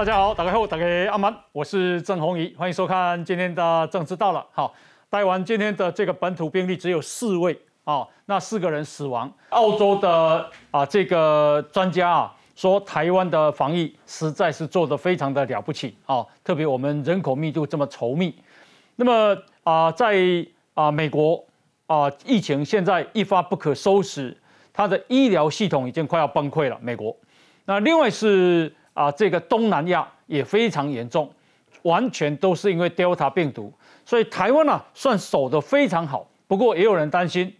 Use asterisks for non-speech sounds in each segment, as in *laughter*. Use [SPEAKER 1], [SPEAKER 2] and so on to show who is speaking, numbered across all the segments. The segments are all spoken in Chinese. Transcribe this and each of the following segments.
[SPEAKER 1] 大家好，打开后打开阿曼，我是郑宏仪，欢迎收看今天的政治到了。好，台湾今天的这个本土病例只有四位啊，那四个人死亡。澳洲的啊这个专家啊说，台湾的防疫实在是做得非常的了不起啊，特别我们人口密度这么稠密。那么啊，在啊美国啊疫情现在一发不可收拾，它的医疗系统已经快要崩溃了。美国，那另外是。啊，这个东南亚也非常严重，完全都是因为 Delta 病毒，所以台湾呢算守得非常好。不过也有人担心，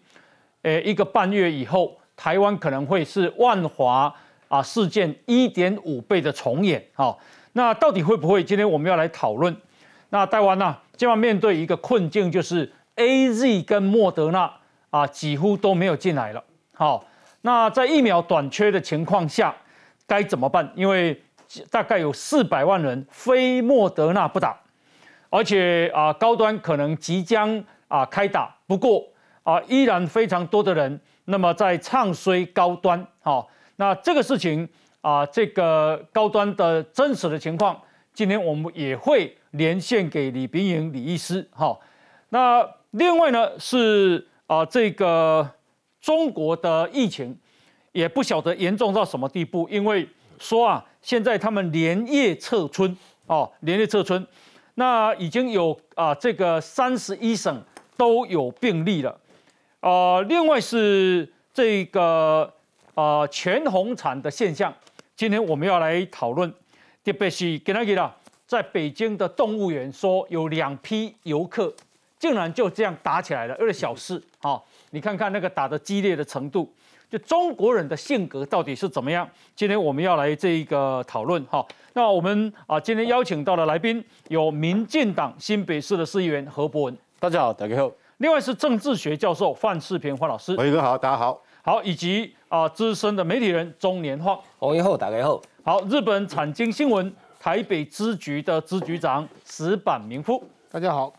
[SPEAKER 1] 诶，一个半月以后，台湾可能会是万华啊事件一点五倍的重演。好，那到底会不会？今天我们要来讨论。那台湾呢，今晚面对一个困境，就是 A Z 跟莫德纳啊几乎都没有进来了。好，那在疫苗短缺的情况下。该怎么办？因为大概有四百万人非莫德纳不打，而且啊高端可能即将啊开打，不过啊依然非常多的人那么在唱衰高端。好，那这个事情啊这个高端的真实的情况，今天我们也会连线给李冰莹李医师。好，那另外呢是啊这个中国的疫情。也不晓得严重到什么地步，因为说啊，现在他们连夜撤村哦，连夜撤村，那已经有啊，这个三十一省都有病例了，呃，另外是这个啊全红产的现象，今天我们要来讨论，特别是给他给了，在北京的动物园说有两批游客竟然就这样打起来了，有点小事啊，你看看那个打的激烈的程度。就中国人的性格到底是怎么样？今天我们要来这一个讨论哈。那我们啊，今天邀请到的来宾有民进党新北市的市议员何伯文，
[SPEAKER 2] 大家好，大家好。
[SPEAKER 1] 另外是政治学教授范世平范老师，
[SPEAKER 2] 洪哥好，大家好。
[SPEAKER 1] 好，以及啊资深的媒体人中年晃，
[SPEAKER 3] 洪一后，大家好。
[SPEAKER 1] 好，日本产经新闻台北支局的支局长石板明夫，
[SPEAKER 4] 大家好。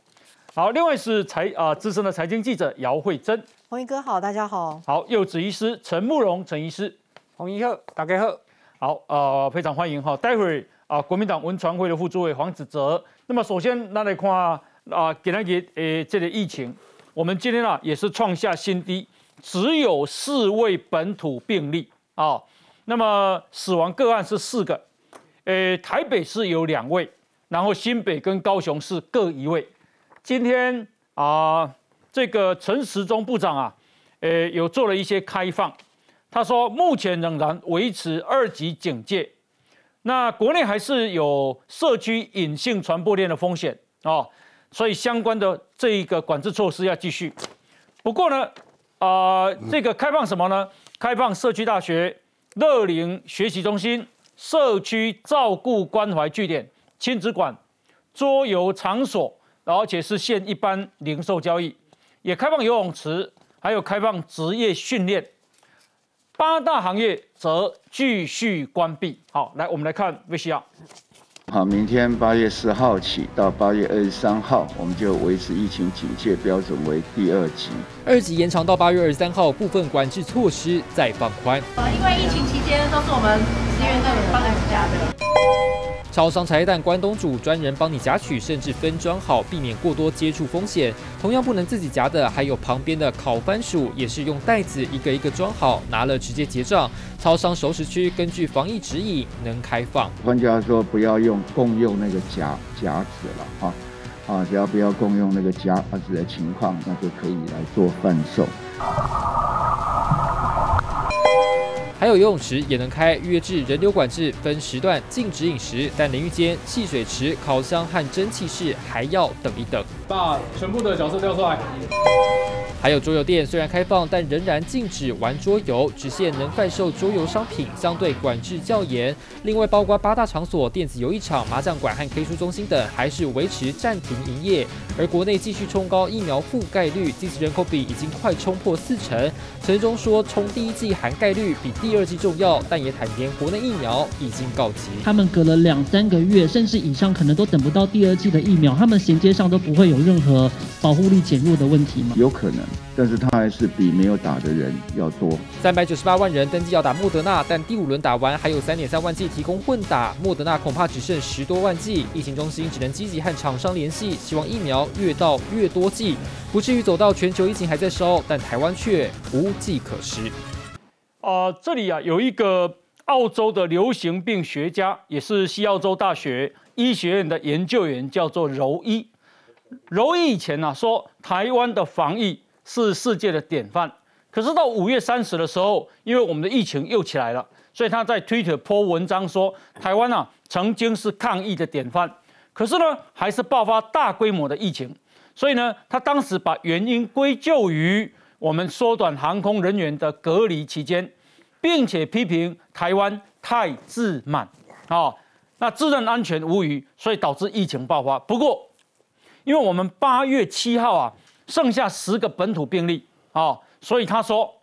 [SPEAKER 1] 好，另外是财啊资深的财经记者姚慧珍。
[SPEAKER 5] 洪一哥好，大家好。
[SPEAKER 1] 好，柚子医师陈慕容陈医师，
[SPEAKER 4] 洪一好，大家好。
[SPEAKER 1] 好，呃，非常欢迎哈。待会儿啊，国民党文传会的副主委黄子哲。那么首先，那来看啊，给大家诶，这个疫情，我们今天啊也是创下新低，只有四位本土病例啊。那么死亡个案是四个，诶，台北市有两位，然后新北跟高雄市各一位。今天啊。这个陈时中部长啊，呃，有做了一些开放。他说，目前仍然维持二级警戒。那国内还是有社区隐性传播链的风险啊，所以相关的这一个管制措施要继续。不过呢，啊，这个开放什么呢？开放社区大学、乐龄学习中心、社区照顾关怀据点、亲子馆、桌游场所，而且是限一般零售交易。也开放游泳池，还有开放职业训练，八大行业则继续关闭。好，来我们来看 VCR。
[SPEAKER 6] 好，明天八月四号起到八月二十三号，我们就维持疫情警戒标准为第二级。
[SPEAKER 7] 二级延长到八月二十三号，部分管制措施再放宽。
[SPEAKER 8] 呃，因为疫情期间都是我们职员在帮人家的。
[SPEAKER 7] 超商茶叶蛋关东煮专人帮你夹取，甚至分装好，避免过多接触风险。同样不能自己夹的，还有旁边的烤番薯，也是用袋子一个一个装好，拿了直接结账。超商熟食区根据防疫指引能开放。
[SPEAKER 6] 专家说不要用共用那个夹夹子了，哈啊，只要不要共用那个夹子的情况，那就可以来做贩售。
[SPEAKER 7] 还有游泳池也能开，约制人流管制，分时段禁止饮食，但淋浴间、戏水池、烤箱和蒸汽室还要等一等。
[SPEAKER 1] 把全部的角色调出来。
[SPEAKER 7] 还有桌游店虽然开放，但仍然禁止玩桌游，只限能贩售桌游商品，相对管制较严。另外，包括八大场所、电子游艺场、麻将馆和 K 书中心等，还是维持暂停营业。而国内继续冲高疫苗覆盖率，即使人口比已经快冲破四成。陈忠说，冲第一季含盖率比第二季重要，但也坦言国内疫苗已经告急。
[SPEAKER 9] 他们隔了两三个月，甚至以上，可能都等不到第二季的疫苗，他们衔接上都不会有任何保护力减弱的问题吗？
[SPEAKER 6] 有可能。但是他还是比没有打的人要多。
[SPEAKER 7] 三百九十八万人登记要打莫德纳，但第五轮打完还有三点三万剂提供混打，莫德纳恐怕只剩十多万剂。疫情中心只能积极和厂商联系，希望疫苗越到越多剂，不至于走到全球疫情还在烧，但台湾却无计可施。
[SPEAKER 1] 呃，这里啊有一个澳洲的流行病学家，也是西澳洲大学医学院的研究员，叫做柔伊。柔伊以前呢、说台湾的防疫是世界的典范，可是到五月三十的时候，因为我们的疫情又起来了，所以他在 Twitter 播文章说，台湾啊曾经是抗疫的典范，可是呢还是爆发大规模的疫情，所以呢他当时把原因归咎于我们缩短航空人员的隔离期间，并且批评台湾太自满，啊、那自认安全无虞，所以导致疫情爆发。不过，因为我们八月七号啊，剩下十个本土病例啊、所以他说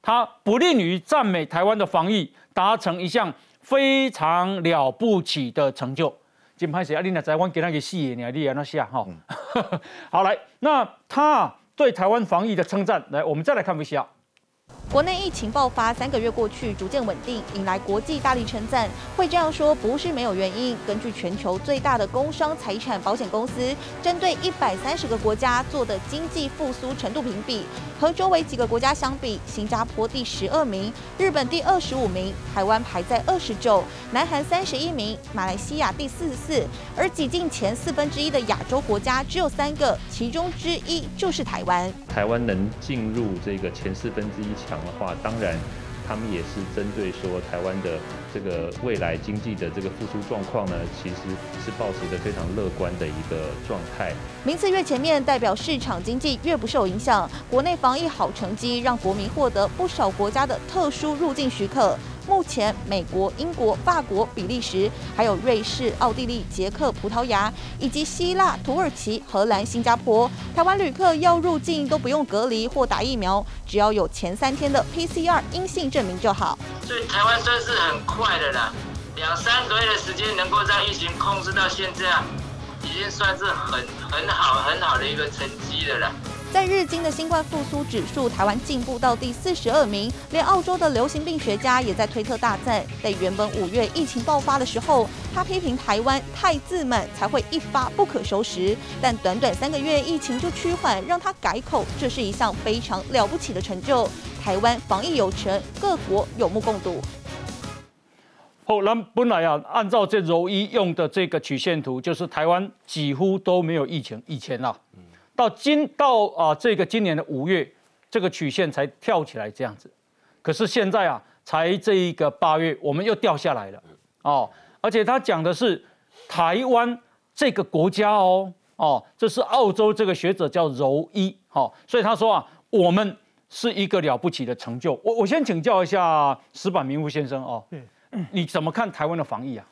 [SPEAKER 1] 他不吝于赞美台湾的防疫达成一项非常了不起的成就。金牌谁啊？你那台湾给那个戏你你那下哈。*laughs* 好来，那他对台湾防疫的称赞，来，我们再来看一下。
[SPEAKER 2] 国内疫情爆发三个月过去，逐渐稳定，引来国际大力称赞。会这样说不是没有原因。根据全球最大的工商财产保险公司针对一百三十个国家做的经济复苏程度评比，和周围几个国家相比，新加坡第十二名，日本第二十五名，台湾排在二十九，南韩三十一名，马来西亚第四十四，而挤进前四分之一的亚洲国家只有三个，其中之一就是台湾。
[SPEAKER 3] 台湾能进入这个前四分之一强的话，当然他们也是针对说台湾的这个未来经济的这个复苏状况呢，其实是保持着非常乐观的一个状态。
[SPEAKER 2] 名次越前面，代表市场经济越不受影响。国内防疫好成绩，让国民获得不少国家的特殊入境许可。目前，美国、英国、法国、比利时，还有瑞士、奥地利、捷克、葡萄牙，以及希腊、土耳其、荷兰、新加坡，台湾旅客要入境都不用隔离或打疫苗，只要有前三天的 PCR 阴性证明就好。
[SPEAKER 5] 对台湾算是很快的啦，两三个月的时间能够让疫情控制到现在，已经算是很很好很好的一个成绩了啦。
[SPEAKER 2] 在日经的新冠复苏指数，台湾进步到第四十二名，连澳洲的流行病学家也在推特大赞。在原本五月疫情爆发的时候，他批评台湾太自满，才会一发不可收拾。但短短三个月，疫情就趋缓，让他改口，这是一项非常了不起的成就。台湾防疫有成，各国有目共睹。
[SPEAKER 1] 后那本来啊，按照这柔一用的这个曲线图，就是台湾几乎都没有疫情。以前啊，到今到啊这个今年的五月，这个曲线才跳起来这样子。可是现在啊，才这一个八月，我们又掉下来了哦。而且他讲的是台湾这个国家哦哦，这是澳洲这个学者叫柔一哦，所以他说啊，我们是一个了不起的成就。我我先请教一下石板明夫先生哦。你怎么看台湾的防疫啊？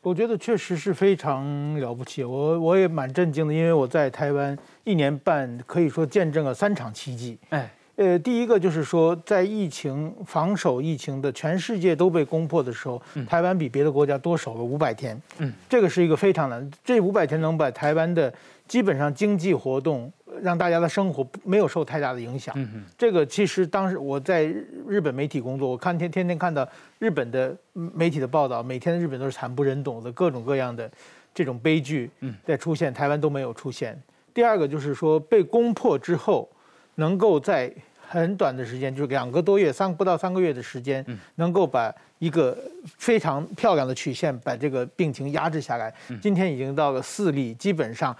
[SPEAKER 4] 我觉得确实是非常了不起，我我也蛮震惊的，因为我在台湾一年半，可以说见证了三场奇迹。
[SPEAKER 1] 哎，
[SPEAKER 4] 呃，第一个就是说，在疫情防守疫情的全世界都被攻破的时候，台湾比别的国家多守了五百天。
[SPEAKER 1] 嗯，
[SPEAKER 4] 这个是一个非常难，这五百天能把台湾的基本上经济活动，让大家的生活没有受太大的影响。
[SPEAKER 1] 嗯嗯
[SPEAKER 4] 这个其实当时我在日本媒体工作，我看天天天看到日本的媒体的报道，每天日本都是惨不忍睹的各种各样的这种悲剧在出现，台湾都没有出现。第二个就是说被攻破之后，能够在很短的时间，就是两个多月、三不到三个月的时间，能够把一个非常漂亮的曲线把这个病情压制下来。今天已经到了四例，基本上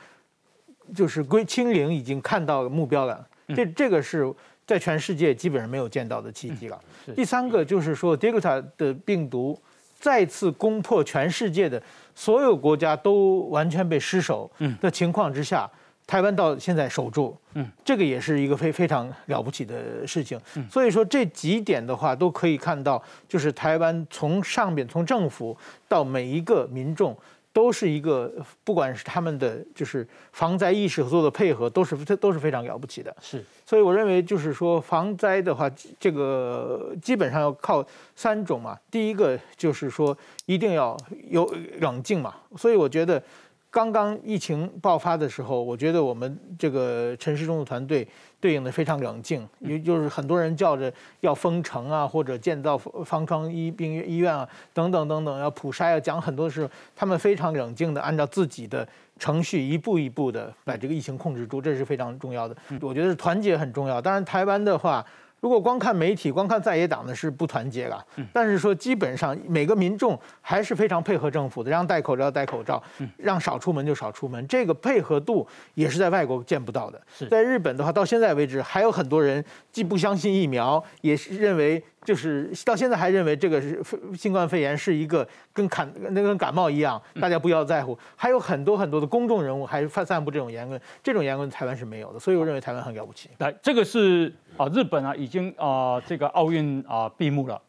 [SPEAKER 4] 就是归清零，已经看到目标了。这这个是在全世界基本上没有见到的奇迹了。第三个就是说，Delta 的病毒再次攻破全世界的所有国家都完全被失守的情况之下。台湾到现在守住，嗯，这个也是一个非非常了不起的事情。所以说这几点的话，都可以看到，就是台湾从上边从政府到每一个民众，都是一个不管是他们的就是防灾意识和做的配合，都是这都是非常了不起的。
[SPEAKER 1] 是，
[SPEAKER 4] 所以我认为就是说防灾的话，这个基本上要靠三种嘛。第一个就是说一定要有冷静嘛，所以我觉得。刚刚疫情爆发的时候，我觉得我们这个陈时中的团队对应的非常冷静，也就是很多人叫着要封城啊，或者建造方舱医病医院啊，等等等等，要普筛，要讲很多事，他们非常冷静的按照自己的程序一步一步的把这个疫情控制住，这是非常重要的。我觉得是团结很重要。当然，台湾的话。如果光看媒体，光看在野党呢是不团结的。但是说基本上每个民众还是非常配合政府的，让戴口罩戴口罩，让少出门就少出门。这个配合度也是在外国见不到的。在日本的话，到现在为止还有很多人既不相信疫苗，也是认为。就是到现在还认为这个是新冠肺炎是一个跟感那跟感冒一样，大家不要在乎。还有很多很多的公众人物还发散布这种言论，这种言论台湾是没有的，所以我认为台湾很了不起。
[SPEAKER 1] 来，这个是啊，日本啊已经啊这个奥运啊闭幕了。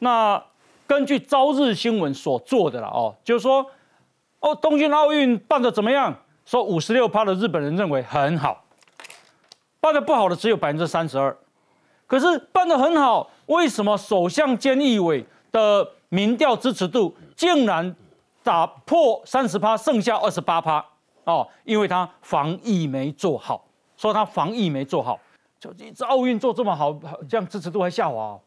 [SPEAKER 1] 那根据朝日新闻所做的了哦，就是说哦东京奥运办的怎么样？说五十六趴的日本人认为很好，办的不好的只有百分之三十二。可是办的很好，为什么首相菅义伟的民调支持度竟然打破三十趴，剩下二十八趴？哦，因为他防疫没做好，说他防疫没做好，就这奥运做这么好，这样支持度还下滑。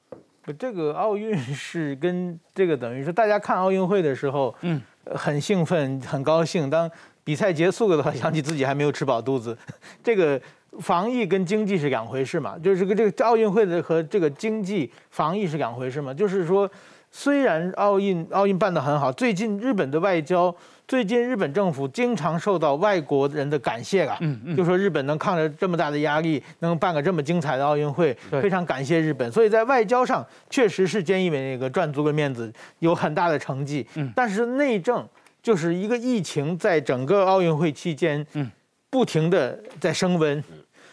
[SPEAKER 4] 这个奥运是跟这个等于说大家看奥运会的时候，嗯，很兴奋，很高兴。当比赛结束了的话，想起自己还没有吃饱肚子，*laughs* 这个。防疫跟经济是两回事嘛，就是个这个奥运会的和这个经济防疫是两回事嘛。就是说，虽然奥运奥运办得很好，最近日本的外交，最近日本政府经常受到外国人的感谢啊，嗯嗯，就说日本能抗着这么大的压力，能办个这么精彩的奥运会，非常感谢日本。所以在外交上确实是菅义伟那个赚足了面子，有很大的成绩。嗯，但是内政就是一个疫情在整个奥运会期间，嗯，不停的在升温。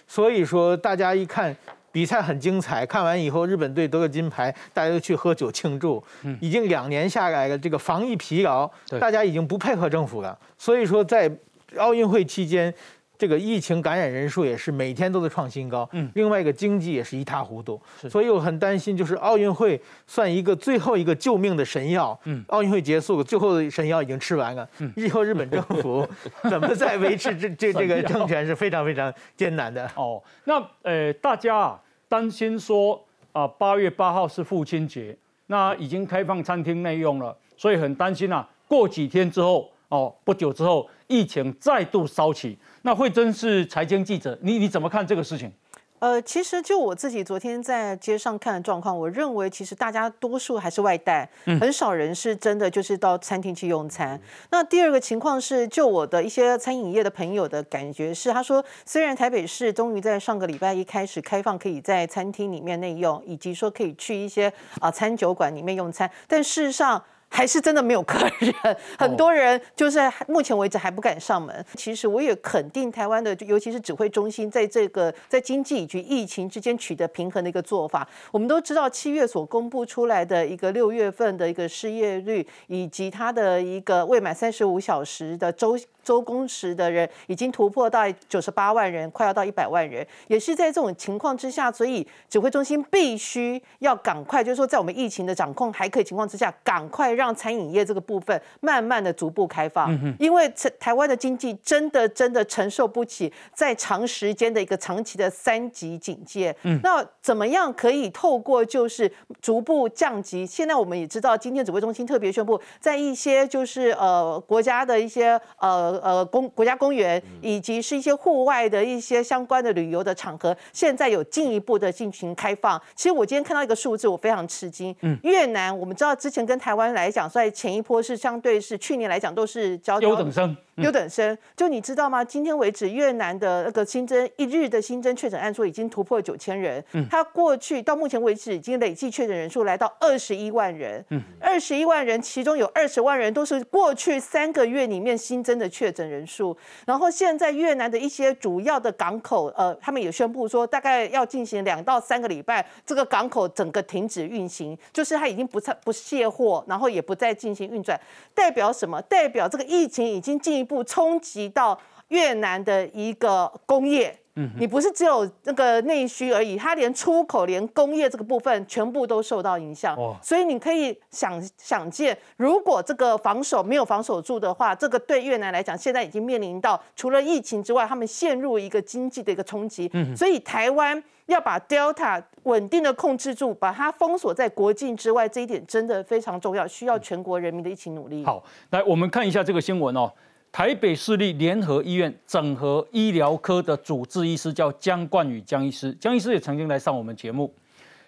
[SPEAKER 4] 所以说，大家一看比赛很精彩，看完以后日本队得了金牌，大家都去喝酒庆祝。嗯，已经两年下来了，这个防疫疲劳，大家已经不配合政府了。所以说，在奥运会期间。这个疫情感染人数也是每天都在创新高，嗯，另外一个经济也是一塌糊涂，所以我很担心，就是奥运会算一个最后一个救命的神药，嗯，奥运会结束，最后的神药已经吃完了，嗯，以后日本政府 *laughs* 怎么再维持这这这个政权是非常非常艰难的。哦，
[SPEAKER 1] 那呃，大家啊担心说啊，八月八号是父亲节，那已经开放餐厅内用了，所以很担心啊，过几天之后，哦，不久之后疫情再度烧起。那慧珍是财经记者，你你怎么看这个事情？
[SPEAKER 10] 呃，其实就我自己昨天在街上看的状况，我认为其实大家多数还是外带，很少人是真的就是到餐厅去用餐。那第二个情况是，就我的一些餐饮业的朋友的感觉是，他说虽然台北市终于在上个礼拜一开始开放可以在餐厅里面内用，以及说可以去一些啊餐酒馆里面用餐，但事实上。还是真的没有客人，很多人就是目前为止还不敢上门。其实我也肯定台湾的，尤其是指挥中心在这个在经济以及疫情之间取得平衡的一个做法。我们都知道七月所公布出来的一个六月份的一个失业率，以及它的一个未满三十五小时的周。周工时的人已经突破到九十八万人，快要到一百万人，也是在这种情况之下，所以指挥中心必须要赶快，就是说在我们疫情的掌控还可以情况之下，赶快让餐饮业这个部分慢慢的逐步开放，因为台台湾的经济真的真的承受不起在长时间的一个长期的三级警戒。嗯那怎么样可以透过就是逐步降级？现在我们也知道，今天指挥中心特别宣布，在一些就是呃国家的一些呃。呃，公国家公园以及是一些户外的一些相关的旅游的场合，现在有进一步的进行开放。其实我今天看到一个数字，我非常吃惊。嗯，越南我们知道之前跟台湾来讲，在前一波是相对是去年来讲都是
[SPEAKER 1] 优等生。
[SPEAKER 10] 优等生，就你知道吗？今天为止，越南的那个新增一日的新增确诊案数已经突破九千人。嗯，他过去到目前为止已经累计确诊人数来到二十一万人。嗯，二十一万人，其中有二十万人都是过去三个月里面新增的确诊人数。然后现在越南的一些主要的港口，呃，他们也宣布说，大概要进行两到三个礼拜，这个港口整个停止运行，就是它已经不再不卸货，然后也不再进行运转。代表什么？代表这个疫情已经进。一步冲击到越南的一个工业，嗯，你不是只有那个内需而已，它连出口、连工业这个部分全部都受到影响。哦，所以你可以想想见，如果这个防守没有防守住的话，这个对越南来讲，现在已经面临到除了疫情之外，他们陷入一个经济的一个冲击。嗯，所以台湾要把 Delta 稳定的控制住，把它封锁在国境之外，这一点真的非常重要，需要全国人民的一起努力。
[SPEAKER 1] 好，来我们看一下这个新闻哦。台北市立联合医院整合医疗科的主治医师叫江冠宇江医师，江医师也曾经来上我们节目。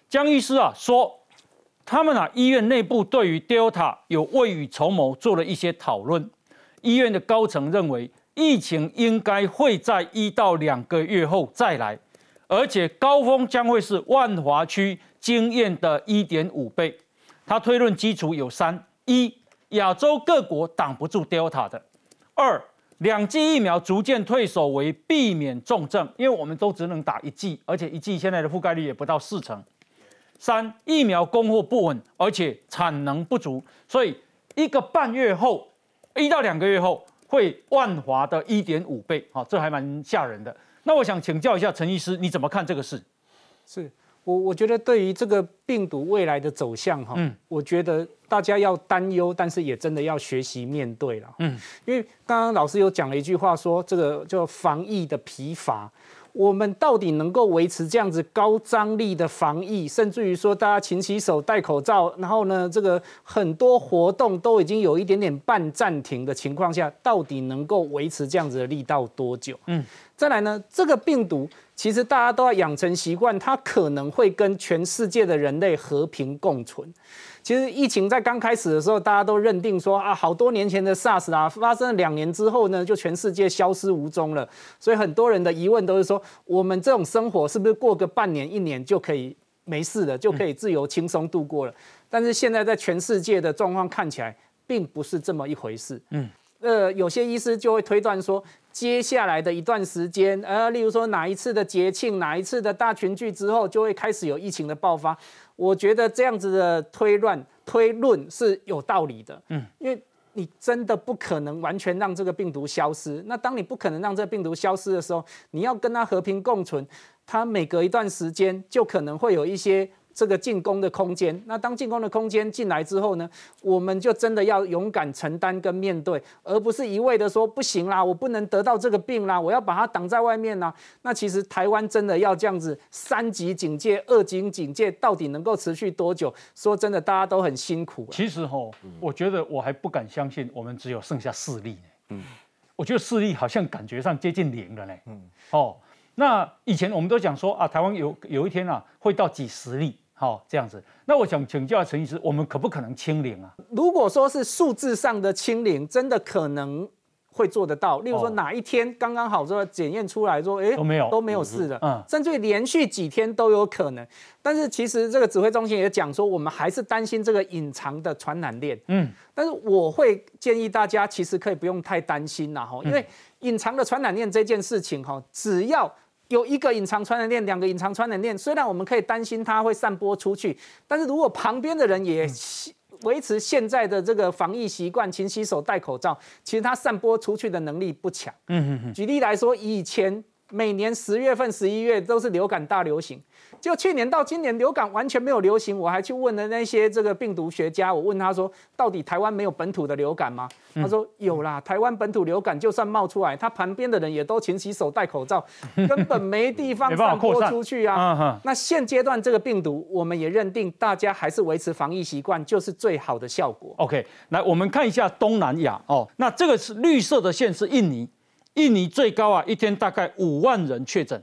[SPEAKER 1] 江医师啊说，他们啊医院内部对于 Delta 有未雨绸缪，做了一些讨论。医院的高层认为，疫情应该会在一到两个月后再来，而且高峰将会是万华区经验的一点五倍。他推论基础有三：一，亚洲各国挡不住 Delta 的。二两剂疫苗逐渐退守为避免重症，因为我们都只能打一剂，而且一剂现在的覆盖率也不到四成。三疫苗供货不稳，而且产能不足，所以一个半月后，一到两个月后会万华的一点五倍，好，这还蛮吓人的。那我想请教一下陈医师，你怎么看这个事？
[SPEAKER 11] 是。我我觉得对于这个病毒未来的走向哈，我觉得大家要担忧，但是也真的要学习面对了。嗯，因为刚刚老师有讲了一句话，说这个叫防疫的疲乏，我们到底能够维持这样子高张力的防疫，甚至于说大家勤洗手、戴口罩，然后呢，这个很多活动都已经有一点点半暂停的情况下，到底能够维持这样子的力道多久？嗯，再来呢，这个病毒。其实大家都要养成习惯，它可能会跟全世界的人类和平共存。其实疫情在刚开始的时候，大家都认定说啊，好多年前的 SARS 啊，发生了两年之后呢，就全世界消失无踪了。所以很多人的疑问都是说，我们这种生活是不是过个半年、一年就可以没事了，就可以自由轻松度过了？但是现在在全世界的状况看起来，并不是这么一回事。嗯。呃，有些医师就会推断说，接下来的一段时间，呃，例如说哪一次的节庆，哪一次的大群聚之后，就会开始有疫情的爆发。我觉得这样子的推论推论是有道理的，嗯，因为你真的不可能完全让这个病毒消失。那当你不可能让这个病毒消失的时候，你要跟它和平共存，它每隔一段时间就可能会有一些。这个进攻的空间，那当进攻的空间进来之后呢，我们就真的要勇敢承担跟面对，而不是一味的说不行啦，我不能得到这个病啦，我要把它挡在外面啦。那其实台湾真的要这样子三级警戒、二级警戒，到底能够持续多久？说真的，大家都很辛苦。
[SPEAKER 1] 其实哈，我觉得我还不敢相信，我们只有剩下四例呢。嗯，我觉得四例好像感觉上接近零了呢。嗯，哦，那以前我们都讲说啊，台湾有有一天啊会到几十例。好，这样子，那我想请教陈医师，我们可不可能清零啊？
[SPEAKER 11] 如果说是数字上的清零，真的可能会做得到。例如说哪一天刚刚好说检验出来说，哎，
[SPEAKER 1] 都没有
[SPEAKER 11] 都没有事的，嗯，甚至连续几天都有可能。但是其实这个指挥中心也讲说，我们还是担心这个隐藏的传染链，嗯，但是我会建议大家其实可以不用太担心了哈，因为隐藏的传染链这件事情哈，只要。有一个隐藏传染链，两个隐藏传染链，虽然我们可以担心它会散播出去，但是如果旁边的人也维持现在的这个防疫习惯，勤洗手、戴口罩，其实它散播出去的能力不强。嗯嗯嗯。举例来说，以前每年十月份、十一月都是流感大流行。就去年到今年流感完全没有流行，我还去问了那些这个病毒学家，我问他说，到底台湾没有本土的流感吗？他说有啦，台湾本土流感就算冒出来，他旁边的人也都勤洗手、戴口罩，*laughs* 根本没地方散播出去啊。那现阶段这个病毒，我们也认定大家还是维持防疫习惯就是最好的效果。
[SPEAKER 1] OK，来我们看一下东南亚哦，那这个是绿色的线是印尼，印尼最高啊一天大概五万人确诊。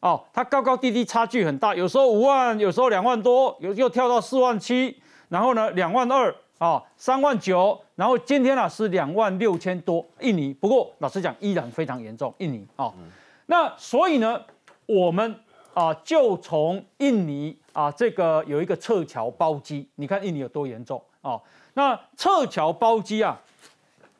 [SPEAKER 1] 哦，它高高低低差距很大，有时候五万，有时候两万多，有又跳到四万七，然后呢两万二，啊三万九，然后今天呢是两万六千多。印尼不过老实讲依然非常严重，印尼啊，那所以呢我们啊就从印尼啊这个有一个撤侨包机，你看印尼有多严重啊？那撤侨包机啊，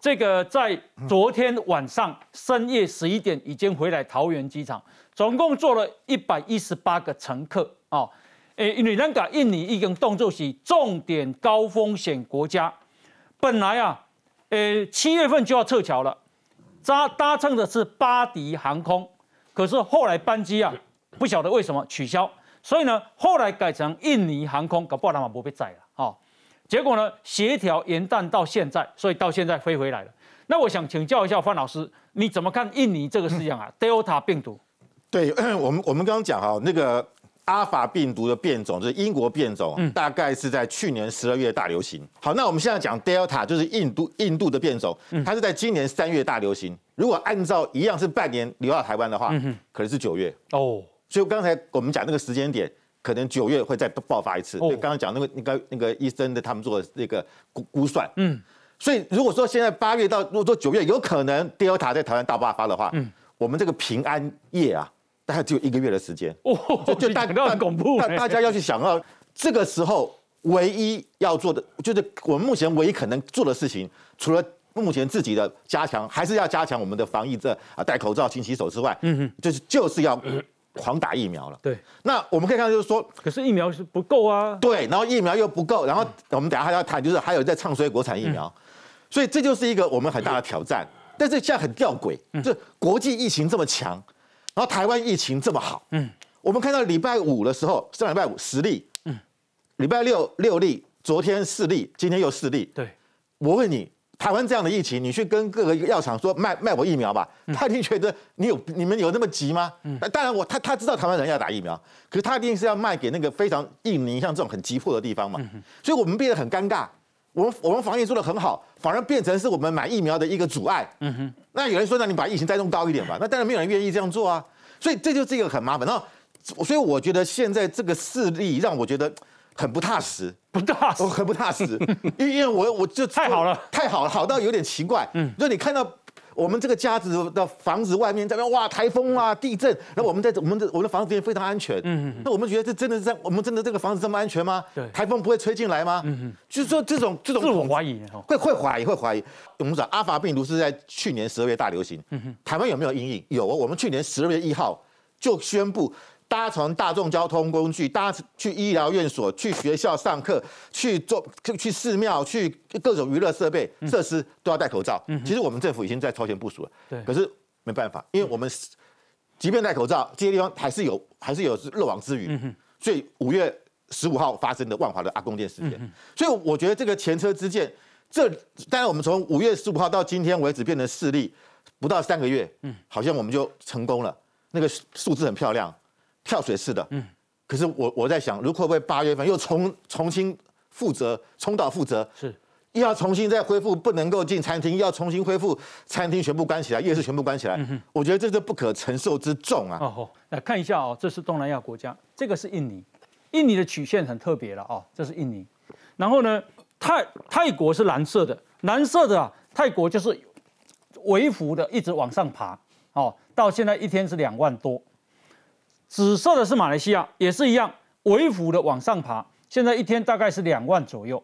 [SPEAKER 1] 这个在昨天晚上深夜十一点已经回来桃园机场。总共坐了一百一十八个乘客啊！诶，因为那个印尼已经动作是重点高风险国家，本来啊，诶七月份就要撤侨了，搭搭乘的是巴迪航空，可是后来班机啊，不晓得为什么取消，所以呢，后来改成印尼航空，搞不好他们不被载了哦。结果呢，协调延宕到现在，所以到现在飞回来了。那我想请教一下范老师，你怎么看印尼这个事情啊？Delta 病毒？
[SPEAKER 12] 对 *coughs* 我们，我们刚刚讲哈，那个阿法病毒的变种就是英国变种，大概是在去年十二月大流行。好，那我们现在讲 Delta 就是印度印度的变种，它是在今年三月大流行。如果按照一样是半年流到台湾的话，可能是九月哦。所以刚才我们讲那个时间点，可能九月会再爆发一次。对，刚刚讲那个那个那个医生的他们做的那个估估算，嗯。所以如果说现在八月到如果说九月有可能 Delta 在台湾大爆发的话，嗯，我们这个平安夜啊。大概只有一个月的时间，
[SPEAKER 1] 就就大 *laughs* 家恐怖，
[SPEAKER 12] 大大家要去想到这个时候唯一要做的，就是我们目前唯一可能做的事情，除了目前自己的加强，还是要加强我们的防疫，这啊戴口罩、勤洗手之外，嗯哼，就是就是要狂打疫苗了。
[SPEAKER 1] 对，
[SPEAKER 12] 那我们可以看到就是说，
[SPEAKER 1] 可是疫苗是不够啊。
[SPEAKER 12] 对，然后疫苗又不够，然后我们等下还要谈，就是还有在唱衰国产疫苗，所以这就是一个我们很大的挑战。但是现在很吊诡，就是国际疫情这么强。然后台湾疫情这么好，嗯，我们看到礼拜五的时候，上礼拜五十例，嗯，礼拜六六例，昨天四例，今天又四例。
[SPEAKER 1] 对，
[SPEAKER 12] 我问你，台湾这样的疫情，你去跟各个药厂说卖卖我疫苗吧，他一定觉得你有你们有那么急吗？嗯，当然我他他知道台湾人要打疫苗，可是他一定是要卖给那个非常印尼像这种很急迫的地方嘛，所以我们变得很尴尬。我们我们防疫做的很好，反而变成是我们买疫苗的一个阻碍。嗯哼。那有人说，那你把疫情再弄高一点吧？那当然没有人愿意这样做啊。所以这就是一个很麻烦。然后，所以我觉得现在这个事例让我觉得很不踏实，
[SPEAKER 1] 不踏实，
[SPEAKER 12] 很不踏实。*laughs* 因为因为我我就
[SPEAKER 1] 太好了，
[SPEAKER 12] 太好了，好到有点奇怪。嗯。就你看到。我们这个家子的房子外面在那哇台风啊地震，然后我们在我们的我们的房子里面非常安全。嗯那我们觉得这真的是在我们真的这个房子这么安全吗？
[SPEAKER 1] 对。
[SPEAKER 12] 台风不会吹进来吗？嗯嗯。就是说这种这种
[SPEAKER 1] 自我怀疑，
[SPEAKER 12] 会会怀疑会怀疑。我们讲阿法病毒是在去年十二月大流行。嗯哼。台湾有没有阴影？有，我们去年十二月一号就宣布。搭乘大众交通工具，搭去医疗院所、去学校上课、去做、去寺庙、去各种娱乐设备设施都要戴口罩。其实我们政府已经在超前部署了。
[SPEAKER 1] 对。
[SPEAKER 12] 可是没办法，因为我们即便戴口罩，这些地方还是有还是有漏网之鱼。所以五月十五号发生的万华的阿公店事件，所以我觉得这个前车之鉴，这当然我们从五月十五号到今天为止变成事例，不到三个月，嗯，好像我们就成功了。那个数字很漂亮。跳水式的，嗯，可是我我在想，如果会八月份又重重新负责，重蹈覆辙，
[SPEAKER 1] 是。
[SPEAKER 12] 又要重新再恢复，不能够进餐厅，要重新恢复餐厅全部关起来，夜市全部关起来，我觉得这是不可承受之重啊！哦，
[SPEAKER 1] 来看一下哦，这是东南亚国家，这个是印尼，印尼的曲线很特别了哦，这是印尼，然后呢，泰泰国是蓝色的，蓝色的啊，泰国就是微幅的一直往上爬，哦，到现在一天是两万多。紫色的是马来西亚，也是一样，微幅的往上爬，现在一天大概是两万左右。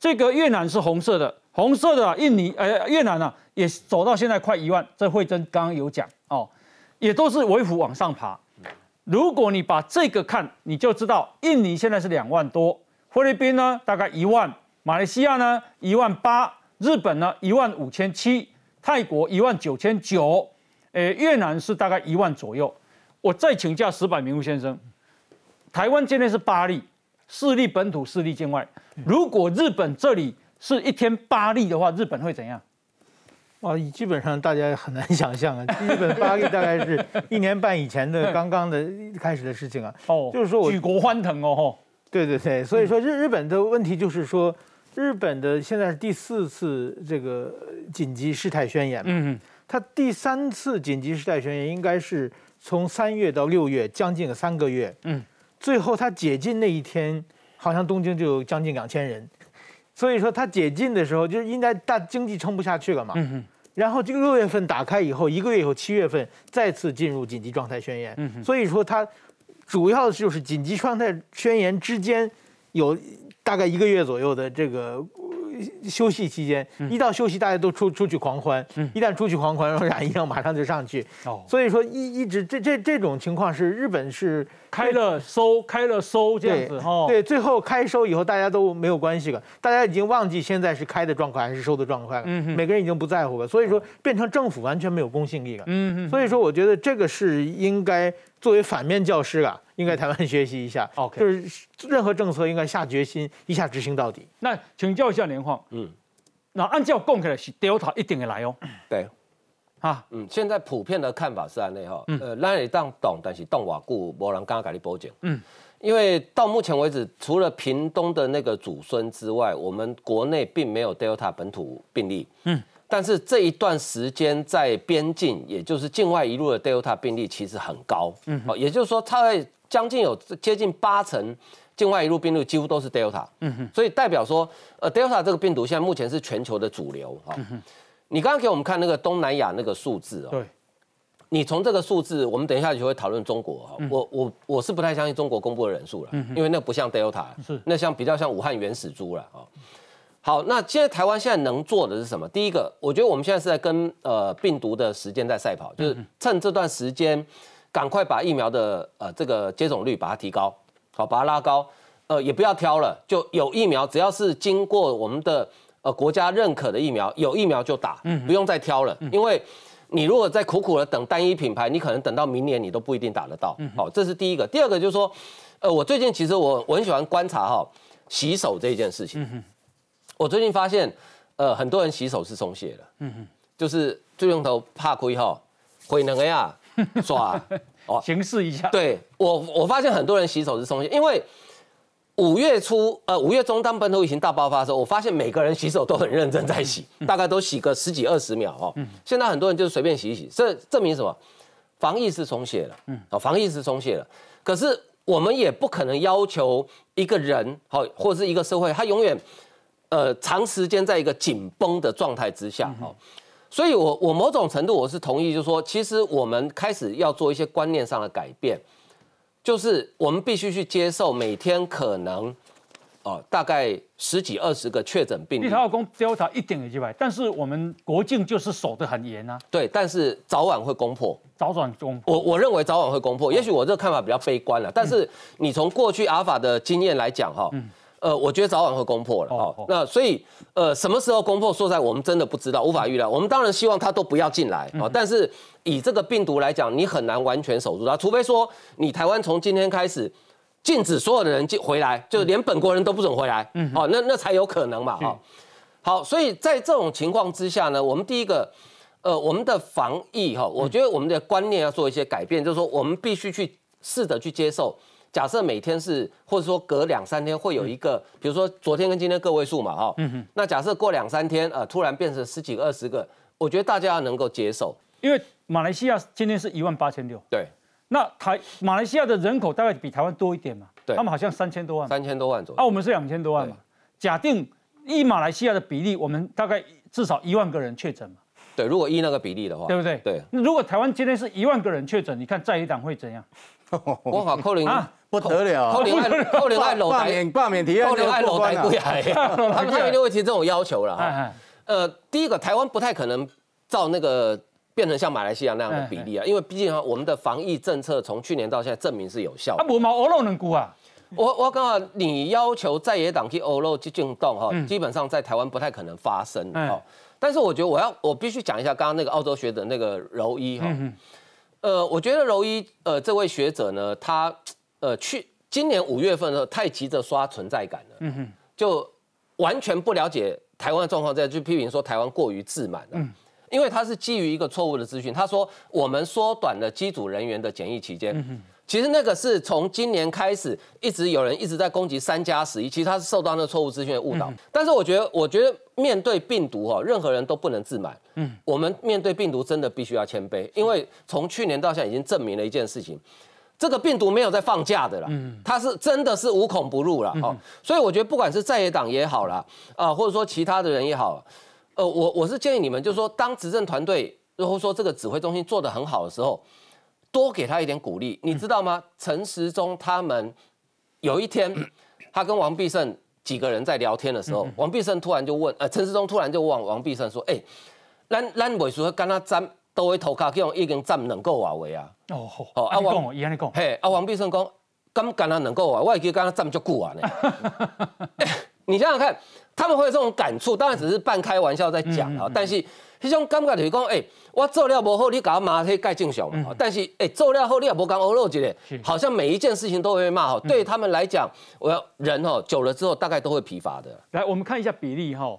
[SPEAKER 1] 这个越南是红色的，红色的印尼，呃，越南呢也走到现在快一万。这慧珍刚刚有讲哦，也都是微幅往上爬。如果你把这个看，你就知道印尼现在是两万多，菲律宾呢大概一万，马来西亚呢一万八，日本呢一万五千七，泰国一万九千九，呃，越南是大概一万左右。我再请教石柏明夫先生，台湾今天是八例，四例本土，四例境外。如果日本这里是一天八例的话，日本会怎样？
[SPEAKER 4] 哇，基本上大家很难想象啊！*laughs* 日本八例大概是一年半以前的刚刚的开始的事情啊。哦，就是说
[SPEAKER 1] 举国欢腾哦。
[SPEAKER 4] 对对对，所以说日日本的问题就是说，日本的现在是第四次这个紧急事态宣言。嗯嗯，他第三次紧急事态宣言应该是。从三月到六月，将近三个月。嗯，最后他解禁那一天，好像东京就有将近两千人。所以说他解禁的时候，就是应该大经济撑不下去了嘛。嗯然后这个六月份打开以后，一个月以后，七月份再次进入紧急状态宣言。嗯所以说他主要就是紧急状态宣言之间有大概一个月左右的这个休息期间，一到休息大家都出出去狂欢，一旦出去狂欢，然后染疫了马上就上去。哦，所以说一一直这这这种情况是日本是
[SPEAKER 1] 开了收，开了收这样子
[SPEAKER 4] 哈。对，最后开收以后大家都没有关系了，大家已经忘记现在是开的状况还是收的状况了。嗯每个人已经不在乎了，所以说变成政府完全没有公信力了。嗯嗯。所以说我觉得这个是应该作为反面教师啊。应该台湾学习一下
[SPEAKER 1] ，OK，
[SPEAKER 4] 就是任何政策应该下决心一下执行到底。
[SPEAKER 1] 那请教一下连晃，嗯，那按照讲起来是 Delta 一定会来哦。
[SPEAKER 13] 对，啊，嗯，现在普遍的看法是安内哈，呃，咱也当懂，但是动瓦固无人刚刚给你保证，嗯，因为到目前为止，除了屏东的那个祖孙之外，我们国内并没有 Delta 本土病例，嗯，但是这一段时间在边境，也就是境外一路的 Delta 病例其实很高，嗯，哦，也就是说它在将近有接近八成境外一路病例几乎都是 Delta，嗯哼，所以代表说，呃，Delta 这个病毒现在目前是全球的主流哈。你刚刚给我们看那个东南亚那个数字哦，
[SPEAKER 1] 对，
[SPEAKER 13] 你从这个数字，我们等一下就会讨论中国哈。我我我是不太相信中国公布的人数了，因为那不像 Delta，
[SPEAKER 1] 是。
[SPEAKER 13] 那像比较像武汉原始株了哦。好，那现在台湾现在能做的是什么？第一个，我觉得我们现在是在跟呃病毒的时间在赛跑，就是趁这段时间。赶快把疫苗的呃这个接种率把它提高，好把它拉高，呃也不要挑了，就有疫苗，只要是经过我们的呃国家认可的疫苗，有疫苗就打，嗯，不用再挑了，因为你如果在苦苦的等单一品牌，你可能等到明年你都不一定打得到，好，这是第一个。第二个就是说，呃我最近其实我我很喜欢观察哈洗手这件事情，我最近发现呃很多人洗手是松懈的，嗯哼，就是最用头怕亏哈，会能个呀。耍 *laughs*
[SPEAKER 1] 哦，形式一下。
[SPEAKER 13] 对我，我发现很多人洗手是松懈，因为五月初，呃，五月中当本土疫情大爆发的时候，我发现每个人洗手都很认真在洗，大概都洗个十几二十秒哦。现在很多人就是随便洗一洗，这证明什么？防疫是松懈了，嗯，哦，防疫是松懈了。可是我们也不可能要求一个人，好，或者是一个社会，他永远，呃，长时间在一个紧绷的状态之下，哦。所以，我我某种程度我是同意，就是说，其实我们开始要做一些观念上的改变，就是我们必须去接受每天可能，哦，大概十几二十个确诊病例。
[SPEAKER 1] 你台湾公 Delta 一点也几百，但是我们国境就是守得很严啊。
[SPEAKER 13] 对，但是早晚会攻破。
[SPEAKER 1] 早晚攻破。
[SPEAKER 13] 我我认为早晚会攻破。也许我这个看法比较悲观了，但是你从过去阿尔法的经验来讲，哈。呃，我觉得早晚会攻破了哦。那所以，呃，什么时候攻破？说在我们真的不知道，无法预料。我们当然希望它都不要进来哦。但是以这个病毒来讲，你很难完全守住它，除非说你台湾从今天开始禁止所有的人进回来，就连本国人都不准回来。嗯。哦，那那才有可能嘛。哈。好，所以在这种情况之下呢，我们第一个，呃，我们的防疫哈，我觉得我们的观念要做一些改变，就是说我们必须去试着去接受。假设每天是，或者说隔两三天会有一个，比如说昨天跟今天个位数嘛，哈，那假设过两三天，呃，突然变成十几个、二十个，我觉得大家要能够接受，
[SPEAKER 1] 因为马来西亚今天是一万八千六，
[SPEAKER 13] 对，
[SPEAKER 1] 那台马来西亚的人口大概比台湾多一点嘛，
[SPEAKER 13] 对，
[SPEAKER 1] 他们好像三千多万，
[SPEAKER 13] 三千多万左右，
[SPEAKER 1] 啊，我们是两千多万嘛，假定以马来西亚的比例，我们大概至少一万个人确诊嘛，
[SPEAKER 13] 对，如果依那个比例的话，
[SPEAKER 1] 对不对？
[SPEAKER 13] 对，
[SPEAKER 1] 如果台湾今天是一万个人确诊，你看在野党会怎样？
[SPEAKER 13] 我好扣零啊。
[SPEAKER 12] 不得了，
[SPEAKER 13] 扣零爱扣零爱楼
[SPEAKER 12] 罢免罢免提案，
[SPEAKER 13] 扣零爱楼台贵啊！*laughs* 他们他们一定会提这种要求了哈。呃，第一个，台湾不太可能照那个变成像马来西亚那样的比例啊，因为毕竟我们的防疫政策从去年到现在证明是有效。
[SPEAKER 1] 啊，无毛欧肉能估啊！
[SPEAKER 13] 我我刚好你要求在野党去欧肉去进动哈，基本上在台湾不太可能发生哈。但是我觉得我要我必须讲一下刚刚那个澳洲学者那个柔一哈。呃，我觉得柔一呃这位学者呢，他。呃，去今年五月份的时候，太急着刷存在感了，嗯哼，就完全不了解台湾的状况，再去批评说台湾过于自满了，嗯，因为他是基于一个错误的资讯，他说我们缩短了机组人员的检疫期间，其实那个是从今年开始一直有人一直在攻击三加十一，其实他是受到那个错误资讯的误导，但是我觉得，我觉得面对病毒哈，任何人都不能自满，嗯，我们面对病毒真的必须要谦卑，因为从去年到现在已经证明了一件事情。这个病毒没有在放假的啦，它是真的是无孔不入了哦，所以我觉得不管是在野党也好啦，啊，或者说其他的人也好，呃，我我是建议你们，就是说当执政团队，或者说这个指挥中心做得很好的时候，多给他一点鼓励，你知道吗？陈时中他们有一天，*coughs* 他跟王必胜。几个人在聊天的时候，王必胜突然就问，呃，陈时中突然就问王必胜说，哎，咱咱为什么跟他站都会投卡，叫已经占两个话位啊？
[SPEAKER 1] 哦，好，啊王，伊安尼讲，
[SPEAKER 13] 嘿，啊王必胜讲，咁干他两个话，我也记跟他站就久啊呢。*laughs* 你想想看，他们会有这种感触，当然只是半开玩笑在讲啊，但是。迄种感觉就是讲，哎，我做了不好，你搞骂去盖正常嘛。但是，哎，做了好，你也无讲欧肉一个，好像每一件事情都会被骂哈。对他们来讲，我要人哈久了之后，大概都会疲乏的。
[SPEAKER 1] 来，我们看一下比例哈，